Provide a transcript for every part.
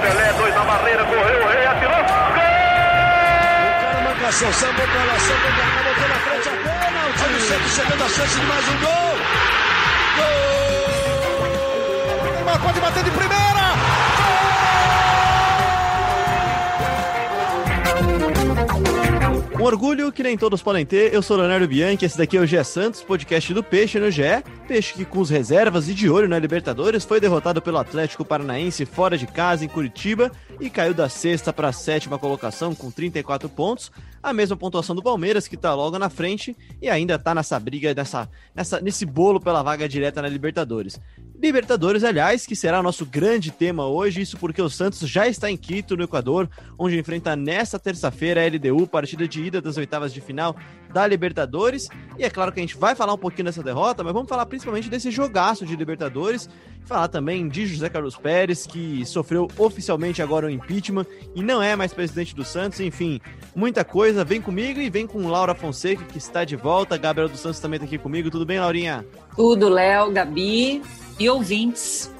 Pelé, dois na barreira, correu, o rei atirou. Gol! O cara marcação, sambou pra lá, sambou pra cá, botou na frente a bola. O time sempre chegando a chance de mais um gol. Gol! Pode bater de primeira. Um orgulho que nem todos podem ter. Eu sou Leonardo Bianchi, esse daqui é o GE Santos, podcast do Peixe no GE. Peixe que com os reservas e de olho na Libertadores foi derrotado pelo Atlético Paranaense fora de casa em Curitiba e caiu da sexta para a sétima colocação com 34 pontos, a mesma pontuação do Palmeiras que está logo na frente e ainda está nessa briga, nessa, nessa, nesse bolo pela vaga direta na Libertadores. Libertadores, aliás, que será nosso grande tema hoje, isso porque o Santos já está em Quito, no Equador, onde enfrenta nesta terça-feira a LDU, partida de ida das oitavas de final da Libertadores. E é claro que a gente vai falar um pouquinho dessa derrota, mas vamos falar principalmente desse jogaço de Libertadores, falar também de José Carlos Pérez, que sofreu oficialmente agora o impeachment e não é mais presidente do Santos, enfim, muita coisa. Vem comigo e vem com Laura Fonseca, que está de volta. Gabriel dos Santos também está aqui comigo. Tudo bem, Laurinha? Tudo, Léo, Gabi e ouvintes.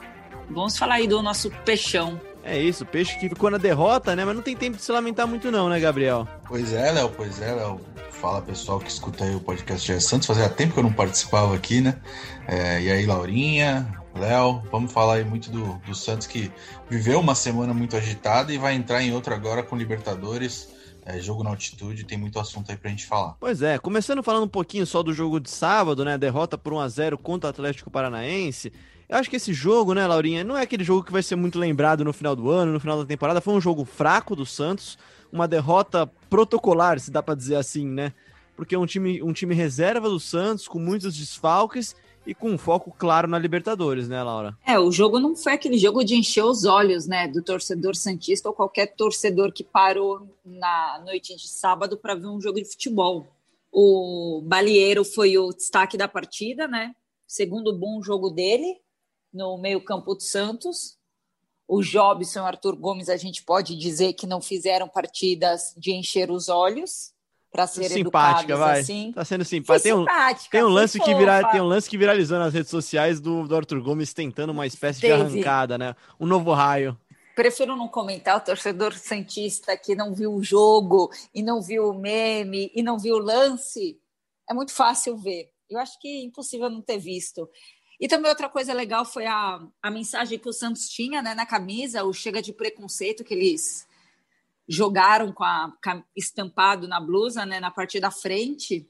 Vamos falar aí do nosso peixão. É isso, peixe que ficou na derrota, né? Mas não tem tempo de se lamentar muito, não, né, Gabriel? Pois é, Léo, pois é, Léo. Fala pessoal que escuta aí o podcast de Santos. Fazia tempo que eu não participava aqui, né? É, e aí, Laurinha, Léo, vamos falar aí muito do, do Santos que viveu uma semana muito agitada e vai entrar em outra agora com Libertadores. É, jogo na altitude, tem muito assunto aí pra gente falar. Pois é, começando falando um pouquinho só do jogo de sábado, né? Derrota por 1x0 contra o Atlético Paranaense. Eu acho que esse jogo, né, Laurinha, não é aquele jogo que vai ser muito lembrado no final do ano, no final da temporada. Foi um jogo fraco do Santos, uma derrota protocolar, se dá para dizer assim, né? Porque é um time, um time reserva do Santos, com muitos desfalques e com um foco claro na Libertadores, né, Laura? É, o jogo não foi aquele jogo de encher os olhos, né, do torcedor santista ou qualquer torcedor que parou na noite de sábado para ver um jogo de futebol. O Balieiro foi o destaque da partida, né? Segundo bom jogo dele no meio-campo do Santos. O Jobson e o Arthur Gomes, a gente pode dizer que não fizeram partidas de encher os olhos para ser simpática, vai. assim. Tá sendo simpática. Tem um, tem um lance que vira, tem um lance que viralizou nas redes sociais do, do Arthur Gomes tentando uma espécie Teve. de arrancada, né? Um novo raio. Prefiro não comentar o torcedor santista que não viu o jogo e não viu o meme e não viu o lance. É muito fácil ver. Eu acho que é impossível não ter visto. E também outra coisa legal foi a, a mensagem que o Santos tinha né, na camisa, o chega de preconceito que eles jogaram com a, estampado na blusa, né, na parte da frente.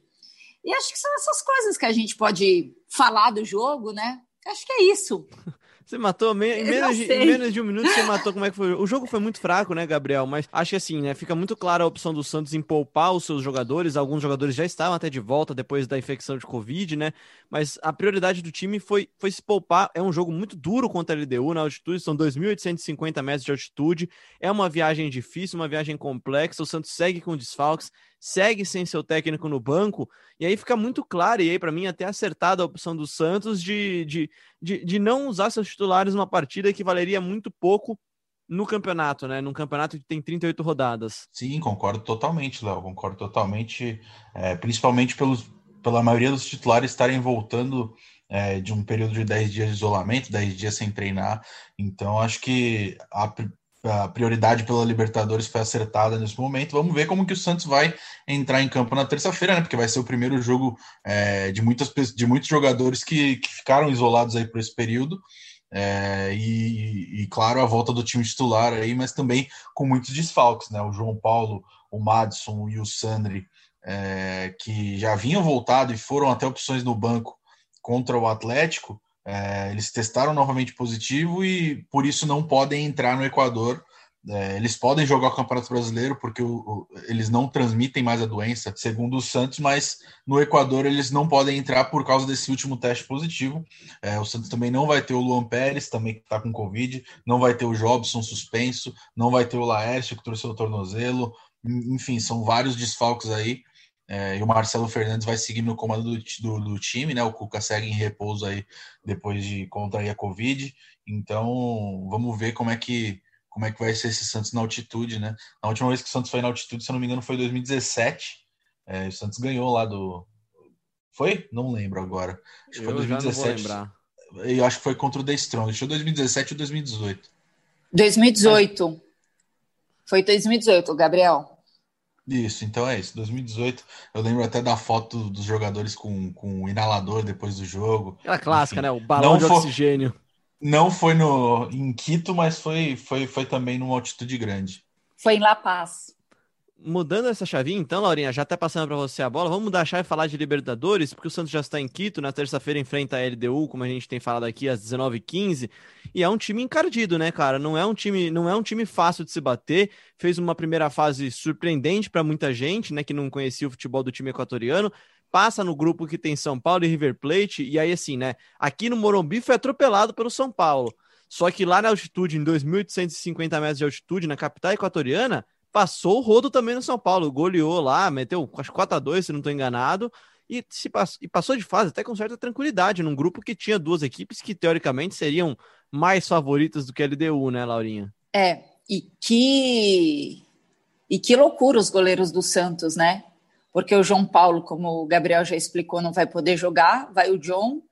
E acho que são essas coisas que a gente pode falar do jogo, né? Acho que é isso. Você matou me... em, menos de, em menos de um minuto, você matou como é que foi. O jogo foi muito fraco, né, Gabriel? Mas acho que assim, né? Fica muito clara a opção do Santos em poupar os seus jogadores. Alguns jogadores já estavam até de volta depois da infecção de Covid, né? Mas a prioridade do time foi, foi se poupar. É um jogo muito duro contra a LDU na altitude, são 2.850 metros de altitude. É uma viagem difícil, uma viagem complexa. O Santos segue com desfalques segue sem seu técnico no banco, e aí fica muito claro, e aí para mim até acertada a opção do Santos de, de, de, de não usar seus titulares numa partida que valeria muito pouco no campeonato, né? Num campeonato que tem 38 rodadas. Sim, concordo totalmente, Léo. Concordo totalmente, é, principalmente pelos, pela maioria dos titulares estarem voltando é, de um período de 10 dias de isolamento, 10 dias sem treinar. Então, acho que a, a prioridade pela Libertadores foi acertada nesse momento. Vamos ver como que o Santos vai entrar em campo na terça-feira, né? Porque vai ser o primeiro jogo é, de, muitas, de muitos jogadores que, que ficaram isolados aí por esse período. É, e, e, claro, a volta do time titular aí, mas também com muitos desfalques, né? O João Paulo, o Madison e o Sandri, é, que já vinham voltado e foram até opções no banco contra o Atlético, é, eles testaram novamente positivo e por isso não podem entrar no Equador. É, eles podem jogar o Campeonato Brasileiro porque o, o, eles não transmitem mais a doença, segundo o Santos, mas no Equador eles não podem entrar por causa desse último teste positivo. É, o Santos também não vai ter o Luan Pérez, também que está com Covid, não vai ter o Jobson suspenso, não vai ter o Laércio que torceu o tornozelo. Enfim, são vários desfalques aí. É, e o Marcelo Fernandes vai seguir no comando do, do, do, time, né? O Cuca segue em repouso aí depois de contrair a Covid. Então, vamos ver como é que como é que vai ser esse Santos na altitude, né? Na última vez que o Santos foi na altitude, se eu não me engano, foi em 2017. É, o Santos ganhou lá do Foi? Não lembro agora. Acho que foi 2017. Eu acho que foi contra o The Strong. Acho que foi 2017 ou 2018. 2018. Mas... Foi 2018, Gabriel. Isso, então é isso. 2018, eu lembro até da foto dos jogadores com, com o inalador depois do jogo. Aquela clássica, Enfim, né? O balão de foi, oxigênio. Não foi no, em Quito, mas foi, foi, foi também numa altitude grande. Foi em La Paz mudando essa chavinha, então, Laurinha, já até passando para você a bola, vamos mudar a chave e falar de Libertadores, porque o Santos já está em Quito, na terça-feira enfrenta a LDU, como a gente tem falado aqui, às 19h15, e é um time encardido, né, cara? Não é um time, não é um time fácil de se bater, fez uma primeira fase surpreendente para muita gente, né, que não conhecia o futebol do time equatoriano, passa no grupo que tem São Paulo e River Plate, e aí assim, né, aqui no Morumbi foi atropelado pelo São Paulo, só que lá na altitude, em 2.850 metros de altitude, na capital equatoriana, passou o rodo também no São Paulo, goleou lá, meteu acho 4 a 2 se não estou enganado, e, se pass e passou de fase até com certa tranquilidade, num grupo que tinha duas equipes que teoricamente seriam mais favoritas do que a LDU, né, Laurinha? É, e que e que loucura os goleiros do Santos, né? Porque o João Paulo, como o Gabriel já explicou, não vai poder jogar, vai o John,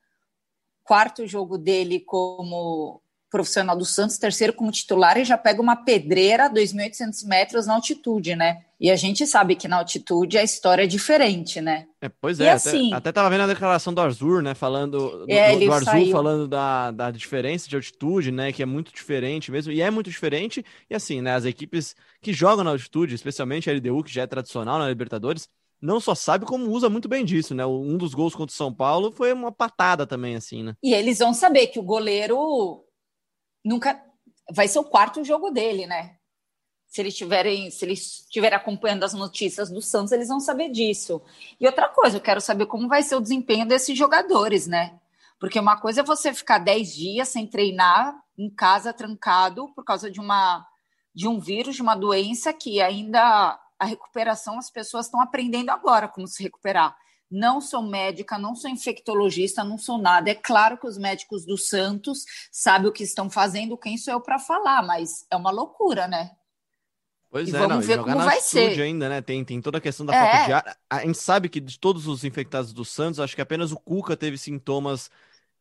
quarto jogo dele como profissional do Santos, terceiro como titular, e já pega uma pedreira a 2.800 metros na altitude, né? E a gente sabe que na altitude a história é diferente, né? É, pois é, assim, até, até tava vendo a declaração do Arzur, né? Falando do, é, do, do Arzur falando da, da diferença de altitude, né? Que é muito diferente mesmo, e é muito diferente. E assim, né? As equipes que jogam na altitude, especialmente a LDU, que já é tradicional na Libertadores, não só sabe como usa muito bem disso, né? Um dos gols contra o São Paulo foi uma patada também, assim, né? E eles vão saber que o goleiro nunca vai ser o quarto jogo dele, né? Se eles tiverem, se eles estiverem acompanhando as notícias do Santos, eles vão saber disso. E outra coisa, eu quero saber como vai ser o desempenho desses jogadores, né? Porque uma coisa é você ficar 10 dias sem treinar em casa trancado por causa de uma de um vírus, de uma doença que ainda a recuperação as pessoas estão aprendendo agora como se recuperar. Não sou médica, não sou infectologista, não sou nada. É claro que os médicos do Santos sabem o que estão fazendo, quem sou eu para falar, mas é uma loucura, né? Pois e é, vamos não, ver como vai ser. ainda, né? Tem, tem toda a questão da é. falta de ar. A gente sabe que de todos os infectados do Santos, acho que apenas o Cuca teve sintomas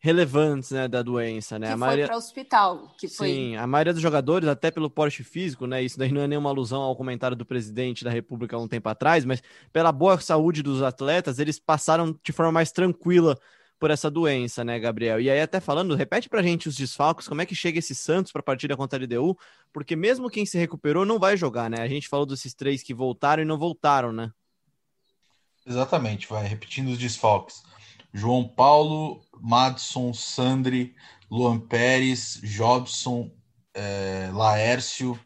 relevantes, né, da doença, né? Que a maioria... para o hospital, que foi... Sim, a maioria dos jogadores, até pelo porte físico, né, isso daí não é nenhuma alusão ao comentário do presidente da República há um tempo atrás, mas pela boa saúde dos atletas, eles passaram de forma mais tranquila por essa doença, né, Gabriel? E aí até falando, repete pra gente os desfalques, como é que chega esse Santos para a partida contra a LDU, porque mesmo quem se recuperou não vai jogar, né? A gente falou desses três que voltaram e não voltaram, né? Exatamente, vai repetindo os desfalques. João Paulo, Madson, Sandri, Luan Pérez, Jobson, é, Laércio,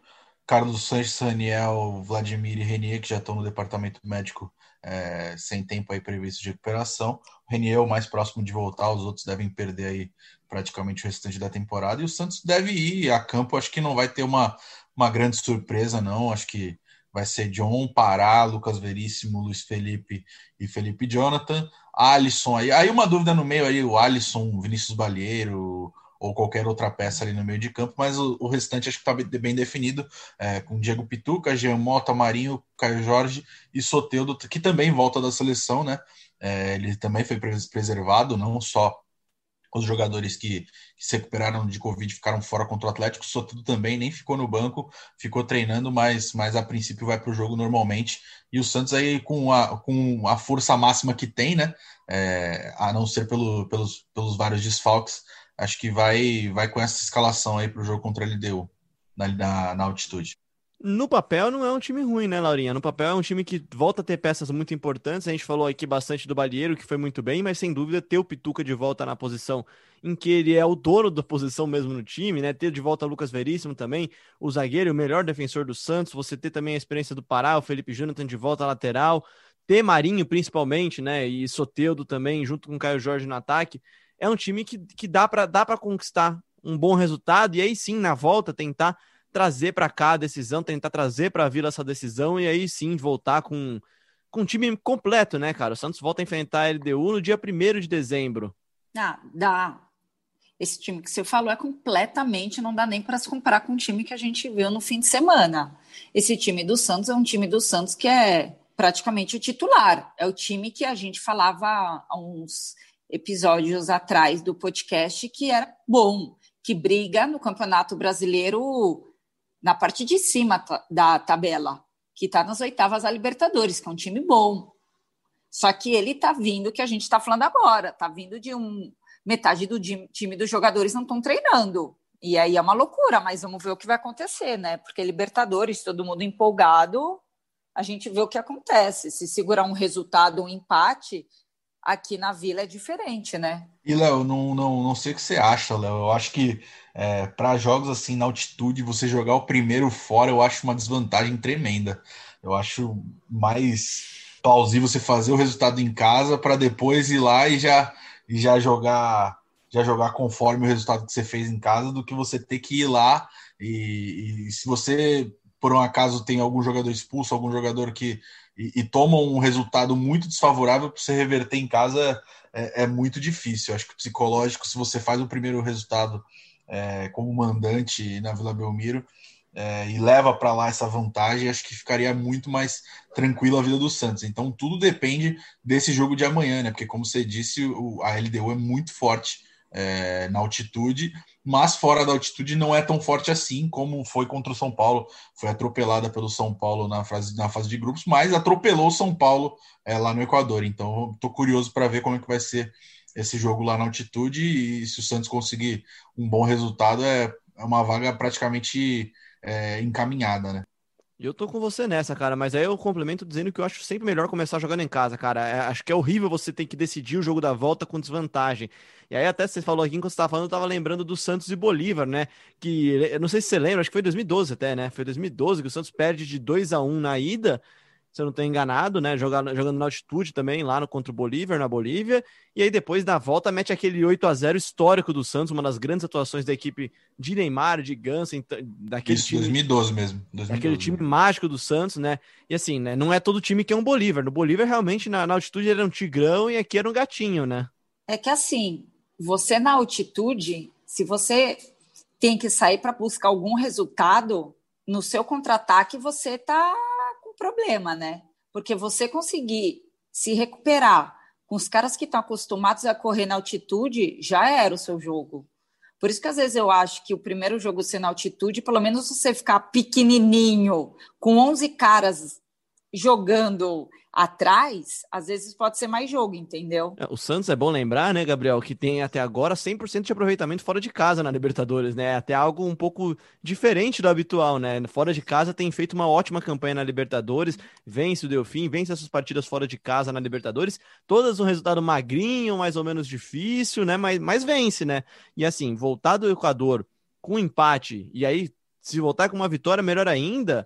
Carlos Sanches, Raniel, Vladimir e Renier, que já estão no departamento médico é, sem tempo aí previsto de recuperação. O Renier é o mais próximo de voltar, os outros devem perder aí praticamente o restante da temporada. E o Santos deve ir a campo, acho que não vai ter uma, uma grande surpresa, não. Acho que vai ser John, Pará, Lucas Veríssimo, Luiz Felipe e Felipe Jonathan. Alisson aí. Aí uma dúvida no meio aí, o Alisson, Vinícius Balheiro ou qualquer outra peça ali no meio de campo, mas o, o restante acho que está bem definido, é, com Diego Pituca, Jean Mota, Marinho, Caio Jorge e Soteudo, que também volta da seleção, né? É, ele também foi preservado, não só os jogadores que, que, se recuperaram de Covid ficaram fora contra o Atlético, Sotudo também nem ficou no banco, ficou treinando, mas, mas a princípio vai para o jogo normalmente. E o Santos aí com a, com a força máxima que tem, né? É, a não ser pelo, pelos, pelos vários desfalques, acho que vai, vai com essa escalação aí para o jogo contra a LDU na, na, na altitude. No papel não é um time ruim, né, Laurinha? No papel é um time que volta a ter peças muito importantes. A gente falou aqui bastante do Balieiro, que foi muito bem, mas sem dúvida ter o Pituca de volta na posição em que ele é o dono da posição mesmo no time, né? Ter de volta o Lucas Veríssimo também, o zagueiro, o melhor defensor do Santos. Você ter também a experiência do Pará, o Felipe Jonathan de volta lateral, ter Marinho principalmente, né? E Soteudo também, junto com o Caio Jorge no ataque. É um time que, que dá para dá conquistar um bom resultado e aí sim, na volta, tentar trazer para cá a decisão, tentar trazer para a Vila essa decisão e aí sim voltar com, com um time completo, né, cara? O Santos volta a enfrentar a LDU no dia 1 de dezembro. Ah, dá. Esse time que você falou é completamente, não dá nem para se comparar com o time que a gente viu no fim de semana. Esse time do Santos é um time do Santos que é praticamente o titular. É o time que a gente falava há uns episódios atrás do podcast que era bom, que briga no Campeonato Brasileiro na parte de cima da tabela, que está nas oitavas da Libertadores, que é um time bom. Só que ele está vindo, que a gente está falando agora, está vindo de um. Metade do time dos jogadores não estão treinando. E aí é uma loucura, mas vamos ver o que vai acontecer, né? Porque Libertadores, todo mundo empolgado, a gente vê o que acontece. Se segurar um resultado, um empate, aqui na Vila é diferente, né? E, Léo, não, não, não sei o que você acha, Léo. Eu acho que é, para jogos assim na altitude, você jogar o primeiro fora, eu acho uma desvantagem tremenda. Eu acho mais plausível você fazer o resultado em casa para depois ir lá e já, e já jogar já jogar conforme o resultado que você fez em casa do que você ter que ir lá e, e se você por um acaso tem algum jogador expulso, algum jogador que e, e toma um resultado muito desfavorável para você reverter em casa é, é, muito difícil. Eu acho que psicológico, se você faz o primeiro resultado é, como mandante na Vila Belmiro é, e leva para lá essa vantagem, acho que ficaria muito mais tranquilo a vida do Santos. Então tudo depende desse jogo de amanhã, né? Porque como você disse, o, a LDU é muito forte é, na altitude, mas fora da altitude não é tão forte assim como foi contra o São Paulo. Foi atropelada pelo São Paulo na fase, na fase de grupos, mas atropelou o São Paulo é, lá no Equador. Então estou curioso para ver como é que vai ser esse jogo lá na altitude e se o Santos conseguir um bom resultado é, é uma vaga praticamente é, encaminhada, né? Eu tô com você nessa, cara, mas aí eu complemento dizendo que eu acho sempre melhor começar jogando em casa, cara. É, acho que é horrível você ter que decidir o jogo da volta com desvantagem. E aí até você falou aqui, enquanto você tava falando, eu tava lembrando do Santos e Bolívar, né? Que, eu não sei se você lembra, acho que foi 2012 até, né? Foi 2012 que o Santos perde de 2 a 1 na ida se eu não estou enganado, né? Jogando, jogando na altitude também, lá no contra o Bolívar, na Bolívia. E aí depois, na volta, mete aquele 8 a 0 histórico do Santos, uma das grandes atuações da equipe de Neymar, de Ganso, daquele Isso, time. 2012 mesmo. 2012. Daquele time mágico do Santos, né? E assim, né? Não é todo time que é um Bolívar. No Bolívar, realmente, na, na altitude era um tigrão e aqui era um gatinho, né? É que assim, você na altitude, se você tem que sair para buscar algum resultado, no seu contra-ataque você tá problema, né? Porque você conseguir se recuperar com os caras que estão acostumados a correr na altitude, já era o seu jogo. Por isso que às vezes eu acho que o primeiro jogo na altitude, pelo menos você ficar pequenininho, com 11 caras jogando atrás, às vezes pode ser mais jogo, entendeu? É, o Santos é bom lembrar, né, Gabriel, que tem até agora 100% de aproveitamento fora de casa na Libertadores, né? Até algo um pouco diferente do habitual, né? Fora de casa tem feito uma ótima campanha na Libertadores, vence o Delfim, vence essas partidas fora de casa na Libertadores, todas um resultado magrinho, mais ou menos difícil, né? Mas, mas vence, né? E assim, voltar do Equador com empate e aí se voltar com uma vitória, melhor ainda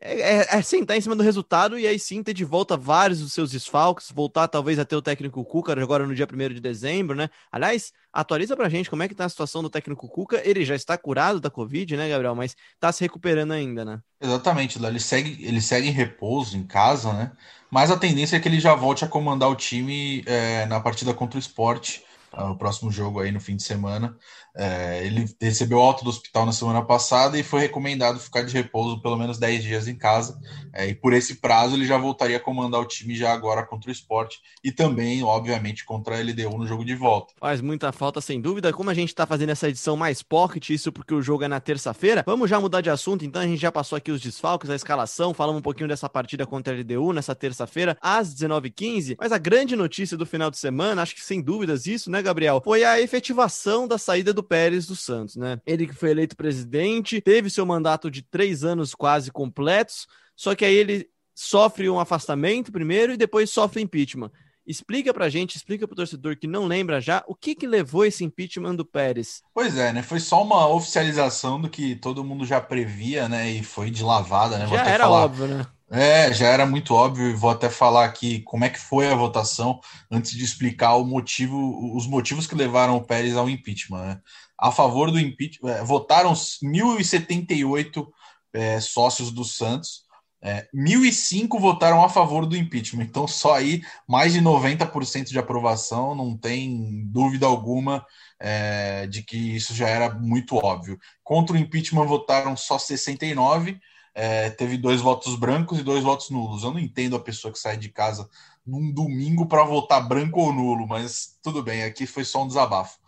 é, é, é, sentar em cima do resultado e aí sim ter de volta vários dos seus desfalques, voltar talvez até o técnico Cuca agora no dia 1 de dezembro, né? Aliás, atualiza pra gente como é que tá a situação do técnico Cuca. Ele já está curado da Covid, né, Gabriel? Mas tá se recuperando ainda, né? Exatamente, ele segue, ele segue em repouso em casa, né? Mas a tendência é que ele já volte a comandar o time é, na partida contra o esporte, o próximo jogo aí no fim de semana. É, ele recebeu alta do hospital na semana passada e foi recomendado ficar de repouso pelo menos 10 dias em casa. É, e por esse prazo ele já voltaria a comandar o time já agora contra o esporte e também, obviamente, contra a LDU no jogo de volta. Faz muita falta, sem dúvida. Como a gente está fazendo essa edição mais pocket, isso porque o jogo é na terça-feira, vamos já mudar de assunto. Então a gente já passou aqui os desfalques, a escalação, falamos um pouquinho dessa partida contra a LDU nessa terça-feira, às 19h15. Mas a grande notícia do final de semana, acho que sem dúvidas isso, né, Gabriel? Foi a efetivação da saída do Pérez dos Santos, né? Ele que foi eleito presidente, teve seu mandato de três anos quase completos, só que aí ele sofre um afastamento primeiro e depois sofre impeachment. Explica pra gente, explica pro torcedor que não lembra já, o que que levou esse impeachment do Pérez? Pois é, né? Foi só uma oficialização do que todo mundo já previa, né? E foi de lavada, né? Já era falar... óbvio, né? É, já era muito óbvio, e vou até falar aqui como é que foi a votação antes de explicar o motivo, os motivos que levaram o Pérez ao impeachment. Né? A favor do impeachment, é, votaram 1.078 é, sócios do Santos, é, 1.005 votaram a favor do impeachment, então só aí mais de 90% de aprovação, não tem dúvida alguma é, de que isso já era muito óbvio. Contra o impeachment votaram só 69 é, teve dois votos brancos e dois votos nulos. Eu não entendo a pessoa que sai de casa num domingo para votar branco ou nulo, mas tudo bem, aqui foi só um desabafo.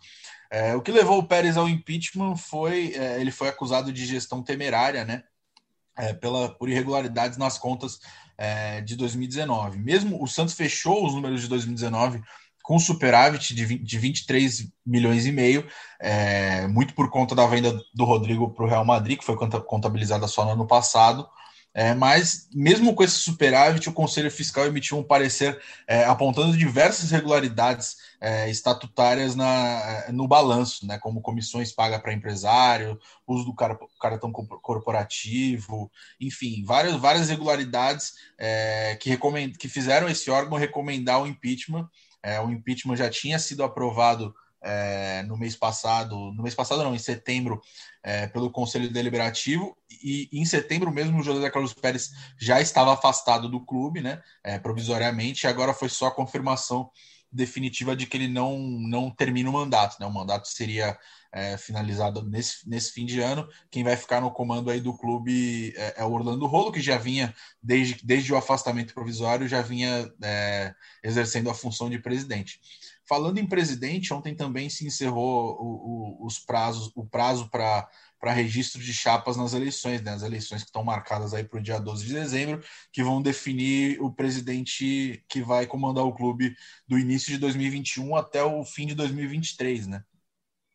É, o que levou o Pérez ao impeachment foi é, ele foi acusado de gestão temerária, né? É, pela, por irregularidades nas contas é, de 2019. Mesmo o Santos fechou os números de 2019 com superávit de, 20, de 23 milhões e meio, é, muito por conta da venda do Rodrigo para o Real Madrid, que foi contabilizada só no ano passado. É, mas, mesmo com esse superávit, o Conselho Fiscal emitiu um parecer é, apontando diversas irregularidades é, estatutárias na, é, no balanço, né, como comissões pagas para empresário, uso do cartão corporativo, enfim, várias, várias irregularidades é, que, que fizeram esse órgão recomendar o impeachment. É, o impeachment já tinha sido aprovado é, no mês passado, no mês passado não, em setembro, é, pelo Conselho Deliberativo, e em setembro mesmo o José Carlos Pérez já estava afastado do clube, né, é, provisoriamente, e agora foi só a confirmação definitiva de que ele não, não termina o mandato, né, o mandato seria finalizado nesse, nesse fim de ano, quem vai ficar no comando aí do clube é, o Orlando Rolo, que já vinha, desde, desde o afastamento provisório, já vinha exercendo a função de presidente. Falando em presidente, ontem também se encerrou o, o, os prazos, o prazo para para registro de chapas nas eleições, né? as eleições que estão marcadas aí para o dia 12 de dezembro, que vão definir o presidente que vai comandar o clube do início de 2021 até o fim de 2023, né?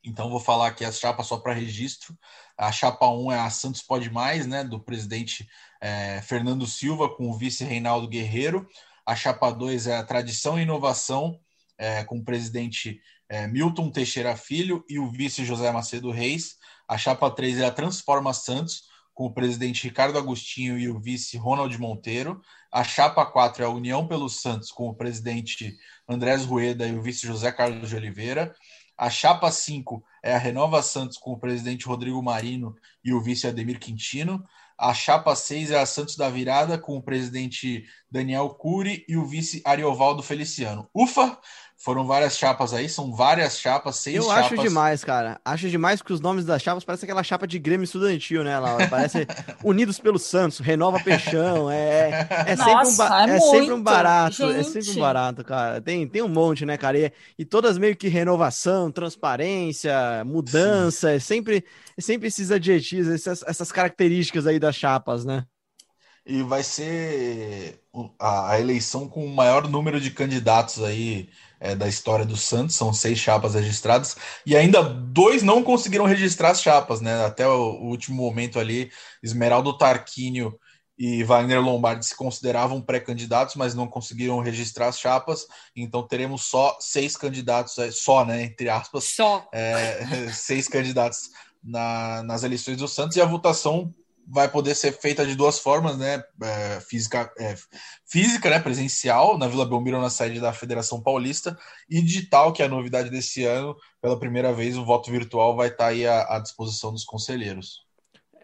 Então vou falar aqui as chapas só para registro. A chapa 1 é a Santos Pode Mais, né? Do presidente é, Fernando Silva com o vice Reinaldo Guerreiro. A chapa 2 é a Tradição e Inovação é, com o presidente é, Milton Teixeira Filho e o vice José Macedo Reis. A chapa 3 é a Transforma Santos, com o presidente Ricardo Agostinho e o vice Ronald Monteiro. A chapa 4 é a União pelos Santos, com o presidente Andrés Rueda e o vice José Carlos de Oliveira. A chapa 5 é a Renova Santos, com o presidente Rodrigo Marino e o vice Ademir Quintino. A chapa 6 é a Santos da Virada, com o presidente Daniel Cury e o vice Ariovaldo Feliciano. Ufa! Foram várias chapas aí, são várias chapas, seis Eu chapas. acho demais, cara. Acho demais que os nomes das chapas parecem aquela chapa de Grêmio Estudantil, né, Laura? Parece Unidos pelo Santos, Renova Peixão. É, é, Nossa, sempre, um, é, é sempre um barato. gente. É sempre um barato, cara. Tem, tem um monte, né, cara? E, e todas meio que renovação, transparência, mudança. É sempre, é sempre esses adjetivos, essas, essas características aí das chapas, né? E vai ser a eleição com o maior número de candidatos aí é, da história do Santos, são seis chapas registradas, e ainda dois não conseguiram registrar as chapas, né? Até o, o último momento ali, Esmeraldo Tarquínio e Wagner Lombardi se consideravam pré-candidatos, mas não conseguiram registrar as chapas, então teremos só seis candidatos, é, só, né, entre aspas, Só. é, seis candidatos na, nas eleições do Santos, e a votação vai poder ser feita de duas formas, né? É, física, é, física, né? Presencial na Vila Belmiro na sede da Federação Paulista e digital, que é a novidade desse ano. Pela primeira vez, o voto virtual vai estar aí à, à disposição dos conselheiros.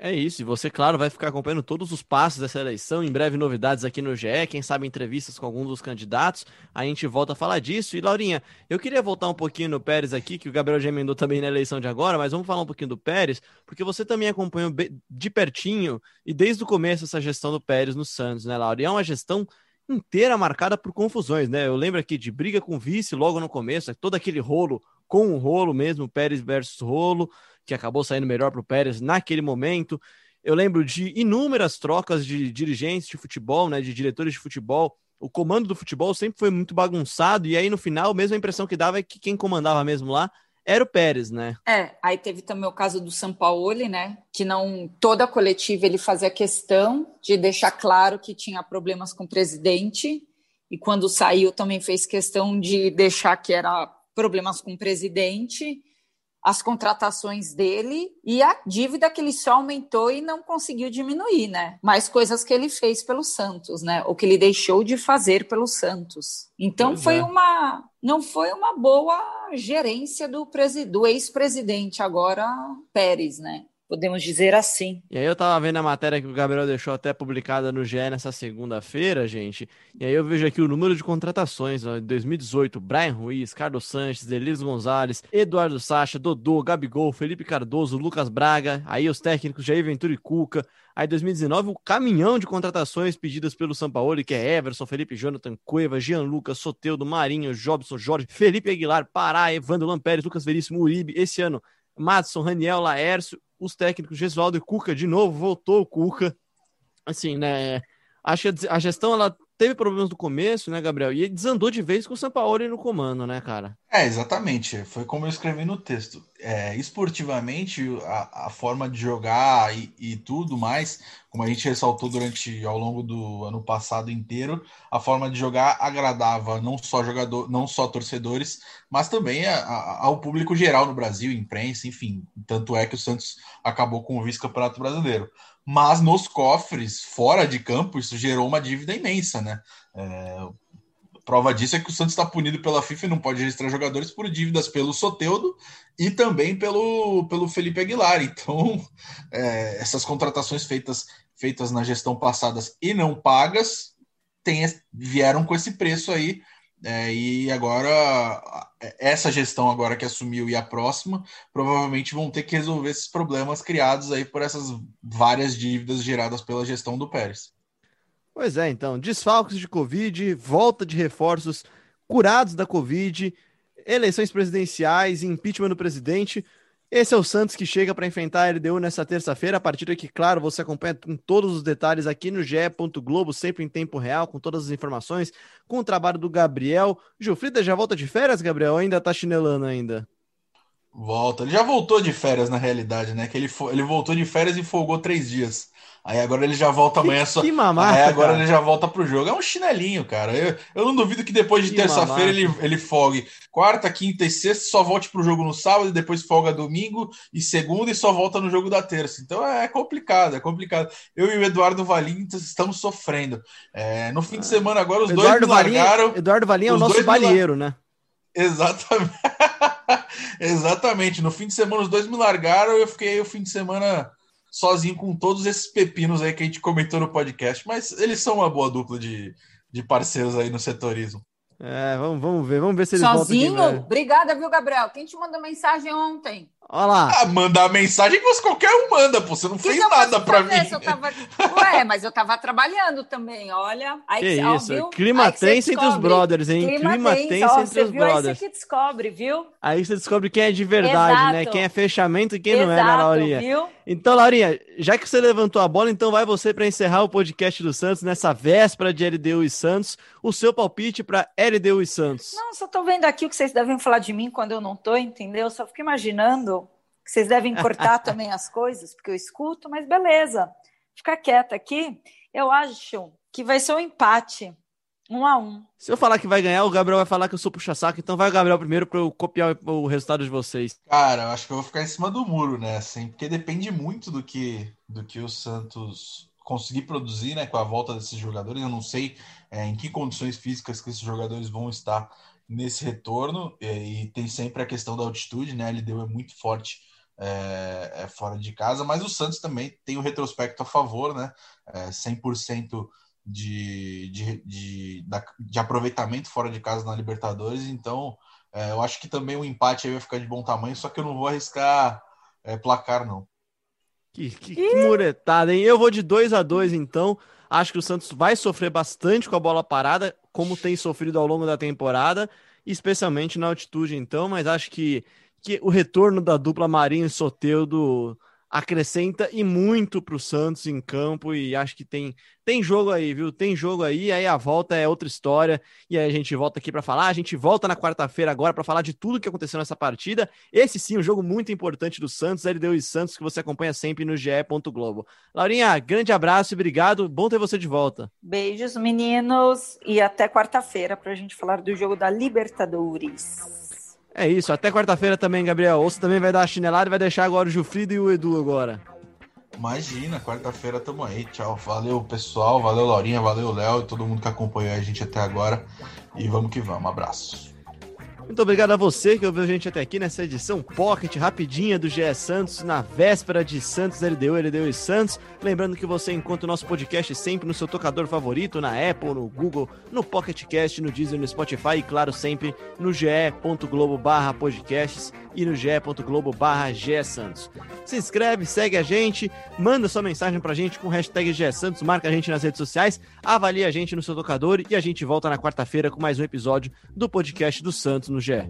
É isso, e você, claro, vai ficar acompanhando todos os passos dessa eleição. Em breve, novidades aqui no GE, quem sabe entrevistas com alguns dos candidatos. A gente volta a falar disso. E, Laurinha, eu queria voltar um pouquinho no Pérez aqui, que o Gabriel já emendou também na eleição de agora, mas vamos falar um pouquinho do Pérez, porque você também acompanhou de pertinho e desde o começo essa gestão do Pérez no Santos, né, Laura? E é uma gestão inteira marcada por confusões, né? Eu lembro aqui de briga com vice logo no começo, todo aquele rolo com o rolo mesmo, Pérez versus rolo que acabou saindo melhor para o Pérez naquele momento. Eu lembro de inúmeras trocas de dirigentes de futebol, né, de diretores de futebol. O comando do futebol sempre foi muito bagunçado, e aí no final, mesmo a impressão que dava é que quem comandava mesmo lá era o Pérez, né? É, aí teve também o caso do Sampaoli, né? Que não toda a coletiva ele fazia questão de deixar claro que tinha problemas com o presidente, e quando saiu também fez questão de deixar que era problemas com o presidente as contratações dele e a dívida que ele só aumentou e não conseguiu diminuir, né? Mais coisas que ele fez pelo Santos, né? O que ele deixou de fazer pelo Santos. Então Pois foi é. uma não foi uma boa gerência do, do ex-presidente agora Pérez, né? Podemos dizer assim. E aí eu tava vendo a matéria que o Gabriel deixou até publicada no GE nessa segunda-feira, gente. E aí eu vejo aqui o número de contratações, em 2018, Brian Ruiz, Carlos Sanches, Elias Gonzalez, Eduardo Sacha, Dodô, Gabigol, Felipe Cardoso, Lucas Braga, aí os técnicos Jair Ventura e Cuca. Aí 2019, o caminhão de contratações pedidas pelo São Paulo, que é Everson, Felipe Jonathan, Cueva, Jean Lucas, Soteudo, Marinho, Jobson, Jorge, Felipe Aguilar, Pará, Evandro Lampérez, Lucas Veríssimo, Uribe. Esse ano, Madison, Raniel, Laércio, os técnicos Gesualdo e Cuca de novo, voltou o Cuca. Assim, né? Acho que a gestão ela teve problemas no começo, né, Gabriel? E desandou de vez com o Sampaoli no comando, né, cara? É, exatamente. Foi como eu escrevi no texto. É, esportivamente, a, a, forma de jogar e, e, tudo mais, como a gente ressaltou durante ao longo do ano passado inteiro, a forma de jogar agradava não só jogador, não só torcedores, mas também a, a, ao público geral no Brasil, imprensa, enfim. Tanto é que o Santos acabou com o vice-campeonato brasileiro mas nos cofres, fora de campo, isso gerou uma dívida imensa, né? É, prova disso é que o Santos está punido pela FIFA e não pode registrar jogadores por dívidas pelo Soteudo e também pelo, pelo Felipe Aguilar. Então, é, essas contratações feitas, feitas na gestão passadas e não pagas tem, vieram com esse preço aí é, e agora, essa gestão agora que assumiu e a próxima, provavelmente vão ter que resolver esses problemas criados aí por essas várias dívidas geradas pela gestão do Pérez. Pois é, então, desfalques de Covid, volta de reforços, curados da Covid, eleições presidenciais, impeachment do presidente. Esse é o Santos que chega para enfrentar a LDU nessa terça-feira. A partir que, claro, você acompanha com todos os detalhes aqui no GE. Globo, sempre em tempo real, com todas as informações, com o trabalho do Gabriel. Gilfrida já volta de férias, Gabriel? Ainda tá chinelando ainda? Volta. Ele já voltou de férias, na realidade, né? Que ele, ele voltou de férias e folgou três dias. Aí agora ele já volta amanhã só. Que mamata, Aí agora cara. ele já volta pro jogo. É um chinelinho, cara. Eu, eu não duvido que depois de terça-feira ele, ele folgue quarta, quinta e sexta, só volte pro jogo no sábado, e depois folga domingo e segunda e só volta no jogo da terça. Então é complicado, é complicado. Eu e o Eduardo Valim estamos sofrendo. É, no fim de semana agora os Eduardo dois me largaram. Eduardo Valim é o nosso balieiro, né? Exatamente. Exatamente. No fim de semana os dois me largaram e eu fiquei o fim de semana sozinho com todos esses pepinos aí que a gente comentou no podcast, mas eles são uma boa dupla de, de parceiros aí no setorismo. É, vamos, vamos ver, vamos ver se eles Sozinho? voltam aqui, Obrigada, viu, Gabriel? Quem te mandou mensagem ontem? Olha lá. Ah, mandar mensagem que você qualquer um manda, pô. Você não Que fez que nada pra fazer mim. eu tava... Ué, mas eu tava trabalhando também, olha. Aí, Que ó, isso, viu? clima tenso entre os brothers, hein? Clima tenso, tenso entre os viu? Aí brothers. você que descobre, viu? Aí você descobre quem é de verdade, né? Exato. Quem é fechamento e quem não é, né, Exato, Laurinha? viu? Então, Laurinha, já que você levantou a bola, então vai você para encerrar o podcast do Santos nessa véspera de LDU e Santos. O seu palpite para LDU e Santos. Não, só tô vendo aqui o que vocês devem falar de mim quando eu não tô, entendeu? Só fico imaginando que vocês devem cortar também as coisas, porque eu escuto, mas beleza. Fica quieta aqui. Eu acho que vai ser um empate. Um a um. Se eu falar que vai ganhar, o Gabriel vai falar que eu sou puxa-saco. Então vai o Gabriel primeiro para eu copiar o resultado de vocês. Cara, eu acho que eu vou ficar em cima do muro, né? Assim, porque depende muito do que, do que o Santos conseguir produzir, né? Com a volta desses jogadores. Eu não sei é, em que condições físicas que esses jogadores vão estar nesse retorno. E, e tem sempre a questão da altitude, né? A LDU é muito forte é, é fora de casa, mas o Santos também tem o retrospecto a favor, né? É, 100% de, de, de, de aproveitamento fora de casa na Libertadores, então é, eu acho que também o empate aí vai ficar de bom tamanho, só que eu não vou arriscar é, placar, não. Que, que, que muretada, hein? Eu vou de 2 a 2 então. Acho que o Santos vai sofrer bastante com a bola parada, como tem sofrido ao longo da temporada, especialmente na altitude, então. Mas acho que, que o retorno da dupla Marinho e Soteudo acrescenta e muito para o Santos em campo. E acho que tem, tem jogo aí, viu? Tem jogo aí. Aí a volta é outra história. E aí a gente volta aqui para falar. A gente volta na quarta-feira agora para falar de tudo que aconteceu nessa partida. Esse sim, um jogo muito importante do Santos, LDU e Santos, que você acompanha sempre no GE. Globo. Laurinha, grande abraço e obrigado. Bom ter você de volta. Beijos, meninos, e até quarta-feira para a gente falar do jogo da Libertadores. É isso, até quarta-feira também, Gabriel. Ou você também vai dar a chinelada e vai deixar agora o Jufrido e o Edu agora. Imagina, quarta-feira tamo aí. Tchau. Valeu, pessoal. Valeu, Laurinha. Valeu, Léo e todo mundo que acompanhou a gente até agora. E vamos que vamos. Abraço. Muito obrigado a você que ouviu a gente até aqui nessa edição Pocket rapidinha do GE Santos, na véspera de Santos, LDU, LDU e Santos. Lembrando que você encontra o nosso podcast sempre no seu tocador favorito, na Apple, no Google, no Pocket Cast, no Deezer, no Spotify e, claro, sempre no ge.globo barra podcasts e no ge.globo barra Santos. Se inscreve, segue a gente, manda sua mensagem pra gente com hashtag Santos, marca a gente nas redes sociais, avalia a gente no seu tocador e a gente volta na quarta-feira com mais um episódio do podcast do Santos no GE.